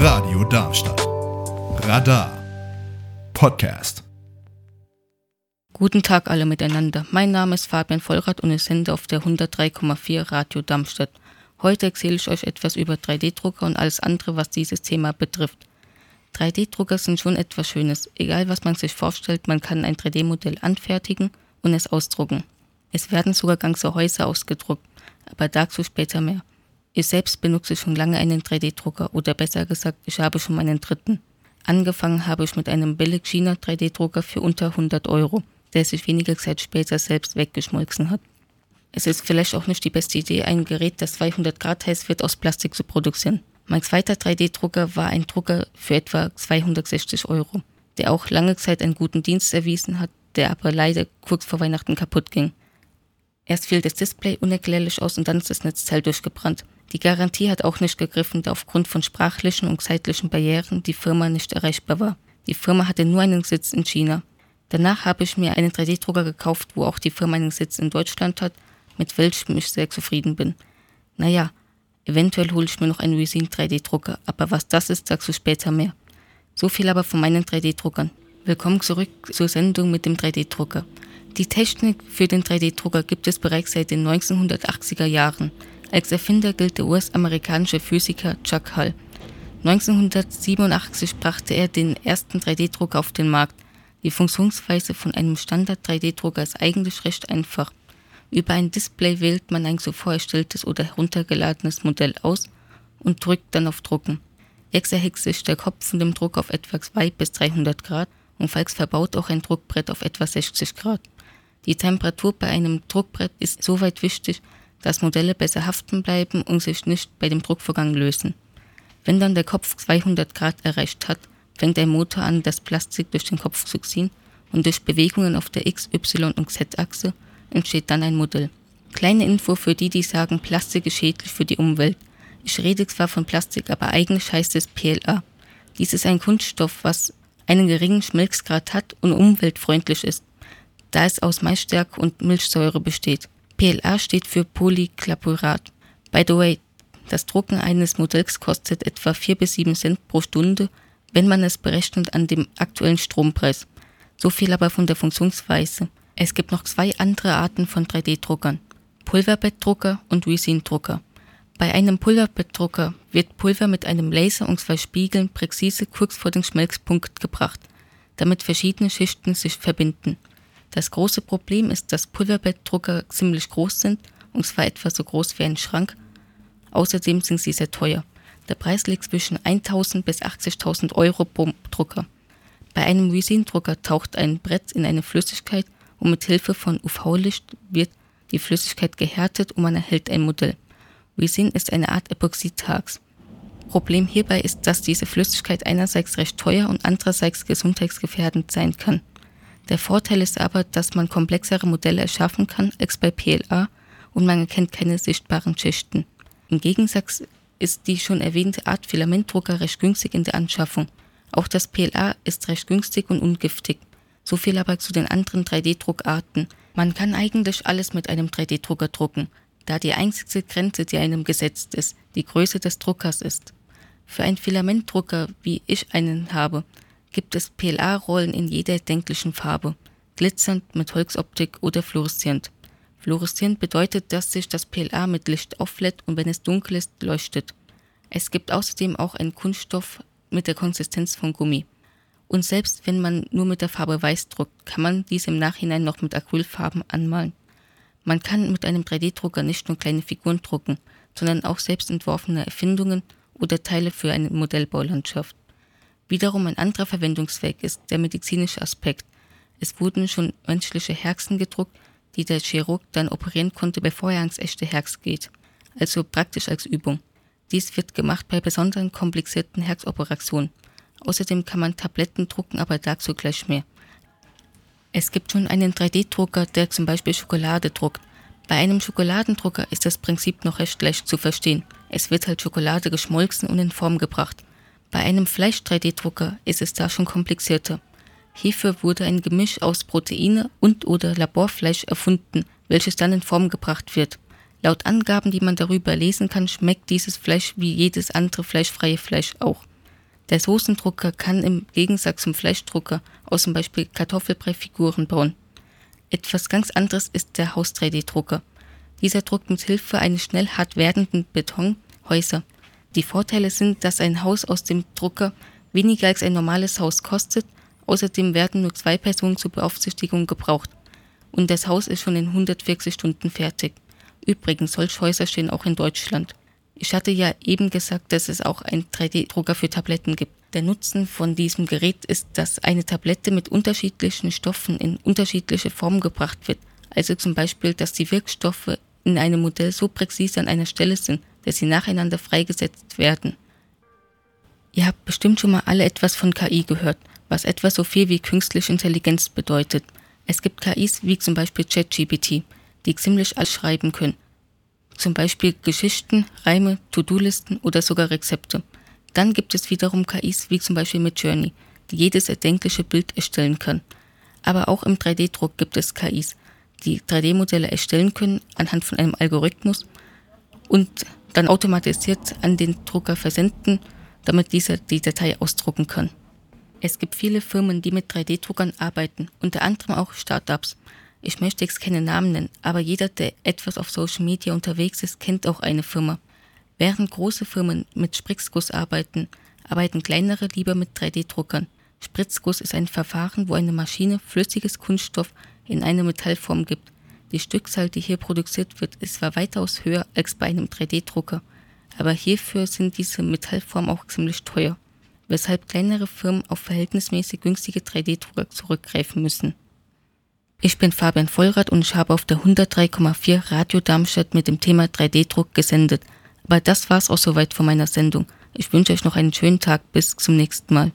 Radio Darmstadt. Radar. Podcast. Guten Tag alle miteinander. Mein Name ist Fabian Vollrath und ich sende auf der 103,4 Radio Darmstadt. Heute erzähle ich euch etwas über 3D-Drucker und alles andere, was dieses Thema betrifft. 3D-Drucker sind schon etwas Schönes. Egal was man sich vorstellt, man kann ein 3D-Modell anfertigen und es ausdrucken. Es werden sogar ganze Häuser ausgedruckt, aber dazu später mehr. Ich selbst benutze schon lange einen 3D-Drucker oder besser gesagt, ich habe schon meinen dritten. Angefangen habe ich mit einem billig China 3D-Drucker für unter 100 Euro, der sich wenige Zeit später selbst weggeschmolzen hat. Es ist vielleicht auch nicht die beste Idee, ein Gerät, das 200 Grad heiß wird, aus Plastik zu produzieren. Mein zweiter 3D-Drucker war ein Drucker für etwa 260 Euro, der auch lange Zeit einen guten Dienst erwiesen hat, der aber leider kurz vor Weihnachten kaputt ging. Erst fiel das Display unerklärlich aus und dann ist das Netzteil durchgebrannt. Die Garantie hat auch nicht gegriffen, da aufgrund von sprachlichen und zeitlichen Barrieren die Firma nicht erreichbar war. Die Firma hatte nur einen Sitz in China. Danach habe ich mir einen 3D-Drucker gekauft, wo auch die Firma einen Sitz in Deutschland hat, mit welchem ich sehr zufrieden bin. Naja, Eventuell hole ich mir noch einen Resin 3D-Drucker, aber was das ist, sagst du später mehr. So viel aber von meinen 3D-Druckern. Willkommen zurück zur Sendung mit dem 3D-Drucker. Die Technik für den 3D-Drucker gibt es bereits seit den 1980er Jahren. Als Erfinder gilt der US-amerikanische Physiker Chuck Hull. 1987 brachte er den ersten 3D-Drucker auf den Markt. Die Funktionsweise von einem Standard-3D-Drucker ist eigentlich recht einfach. Über ein Display wählt man ein zuvor erstelltes oder heruntergeladenes Modell aus und drückt dann auf Drucken. Jetzt erhält sich der Kopf von dem Druck auf etwa 2 bis 300 Grad und falls verbaut auch ein Druckbrett auf etwa 60 Grad. Die Temperatur bei einem Druckbrett ist soweit wichtig, dass Modelle besser haften bleiben und sich nicht bei dem Druckvorgang lösen. Wenn dann der Kopf 200 Grad erreicht hat, fängt der Motor an, das Plastik durch den Kopf zu ziehen und durch Bewegungen auf der X, Y und Z-Achse entsteht dann ein Modell. Kleine Info für die, die sagen, Plastik ist schädlich für die Umwelt. Ich rede zwar von Plastik, aber eigentlich heißt es PLA. Dies ist ein Kunststoff, was einen geringen Schmelzgrad hat und umweltfreundlich ist, da es aus Maisstärke und Milchsäure besteht. PLA steht für Polyclapurat. By the way, das Drucken eines Modells kostet etwa 4 bis 7 Cent pro Stunde, wenn man es berechnet an dem aktuellen Strompreis. So viel aber von der Funktionsweise. Es gibt noch zwei andere Arten von 3D-Druckern, Pulverbettdrucker und Resin-Drucker. Bei einem Pulverbettdrucker wird Pulver mit einem Laser und zwei Spiegeln präzise kurz vor den Schmelzpunkt gebracht, damit verschiedene Schichten sich verbinden. Das große Problem ist, dass Pulverbettdrucker ziemlich groß sind, und zwar etwa so groß wie ein Schrank. Außerdem sind sie sehr teuer. Der Preis liegt zwischen 1000 bis 80.000 Euro pro Drucker. Bei einem Resin-Drucker taucht ein Brett in eine Flüssigkeit und mit Hilfe von UV-Licht wird die Flüssigkeit gehärtet und man erhält ein Modell. Resin ist eine Art Epoxidharz. Problem hierbei ist, dass diese Flüssigkeit einerseits recht teuer und andererseits gesundheitsgefährdend sein kann. Der Vorteil ist aber, dass man komplexere Modelle erschaffen kann als bei PLA und man erkennt keine sichtbaren Schichten. Im Gegensatz ist die schon erwähnte Art Filamentdrucker recht günstig in der Anschaffung. Auch das PLA ist recht günstig und ungiftig. So viel aber zu den anderen 3D-Druckarten. Man kann eigentlich alles mit einem 3D-Drucker drucken, da die einzige Grenze, die einem gesetzt ist, die Größe des Druckers ist. Für einen Filamentdrucker, wie ich einen habe, gibt es PLA-Rollen in jeder erdenklichen Farbe, glitzernd mit Holzoptik oder fluoreszierend. Fluoreszierend bedeutet, dass sich das PLA mit Licht auflädt und wenn es dunkel ist, leuchtet. Es gibt außerdem auch einen Kunststoff mit der Konsistenz von Gummi. Und selbst wenn man nur mit der Farbe Weiß druckt, kann man dies im Nachhinein noch mit Acrylfarben anmalen. Man kann mit einem 3D-Drucker nicht nur kleine Figuren drucken, sondern auch selbst entworfene Erfindungen oder Teile für eine Modellbaulandschaft. Wiederum ein anderer Verwendungszweck ist der medizinische Aspekt. Es wurden schon menschliche Herzen gedruckt, die der Chirurg dann operieren konnte, bevor er ans echte Herz geht, also praktisch als Übung. Dies wird gemacht bei besonderen komplizierten Herzoperationen. Außerdem kann man Tabletten drucken, aber dazu gleich mehr. Es gibt schon einen 3D-Drucker, der zum Beispiel Schokolade druckt. Bei einem Schokoladendrucker ist das Prinzip noch recht leicht zu verstehen. Es wird halt Schokolade geschmolzen und in Form gebracht. Bei einem Fleisch-3D-Drucker ist es da schon komplizierter. Hierfür wurde ein Gemisch aus Proteine und oder Laborfleisch erfunden, welches dann in Form gebracht wird. Laut Angaben, die man darüber lesen kann, schmeckt dieses Fleisch wie jedes andere fleischfreie Fleisch auch. Der Soßendrucker kann im Gegensatz zum Fleischdrucker aus zum Beispiel Kartoffelbrei-Figuren bauen. Etwas ganz anderes ist der Haus-3D-Drucker. Dieser druckt mit Hilfe eines schnell hart werdenden Beton Häuser. Die Vorteile sind, dass ein Haus aus dem Drucker weniger als ein normales Haus kostet, außerdem werden nur zwei Personen zur Beaufsichtigung gebraucht. Und das Haus ist schon in 140 Stunden fertig. Übrigens, solche Häuser stehen auch in Deutschland. Ich hatte ja eben gesagt, dass es auch einen 3D-Drucker für Tabletten gibt. Der Nutzen von diesem Gerät ist, dass eine Tablette mit unterschiedlichen Stoffen in unterschiedliche Formen gebracht wird. Also zum Beispiel, dass die Wirkstoffe in einem Modell so präzise an einer Stelle sind, dass sie nacheinander freigesetzt werden. Ihr habt bestimmt schon mal alle etwas von KI gehört, was etwa so viel wie künstliche Intelligenz bedeutet. Es gibt KIs wie zum Beispiel ChatGPT, die ziemlich alles schreiben können zum Beispiel Geschichten, Reime, To-Do-Listen oder sogar Rezepte. Dann gibt es wiederum KIs wie zum Beispiel mit Journey, die jedes erdenkliche Bild erstellen kann. Aber auch im 3D-Druck gibt es KIs, die 3D-Modelle erstellen können anhand von einem Algorithmus und dann automatisiert an den Drucker versenden, damit dieser die Datei ausdrucken kann. Es gibt viele Firmen, die mit 3D-Druckern arbeiten, unter anderem auch Startups. Ich möchte jetzt keine Namen nennen, aber jeder, der etwas auf Social Media unterwegs ist, kennt auch eine Firma. Während große Firmen mit Spritzguss arbeiten, arbeiten kleinere lieber mit 3D-Druckern. Spritzguss ist ein Verfahren, wo eine Maschine flüssiges Kunststoff in eine Metallform gibt. Die Stückzahl, die hier produziert wird, ist zwar weitaus höher als bei einem 3D-Drucker, aber hierfür sind diese Metallformen auch ziemlich teuer, weshalb kleinere Firmen auf verhältnismäßig günstige 3D-Drucker zurückgreifen müssen. Ich bin Fabian Vollrath und ich habe auf der 103,4 Radio Darmstadt mit dem Thema 3D-Druck gesendet. Aber das war's auch soweit von meiner Sendung. Ich wünsche euch noch einen schönen Tag. Bis zum nächsten Mal.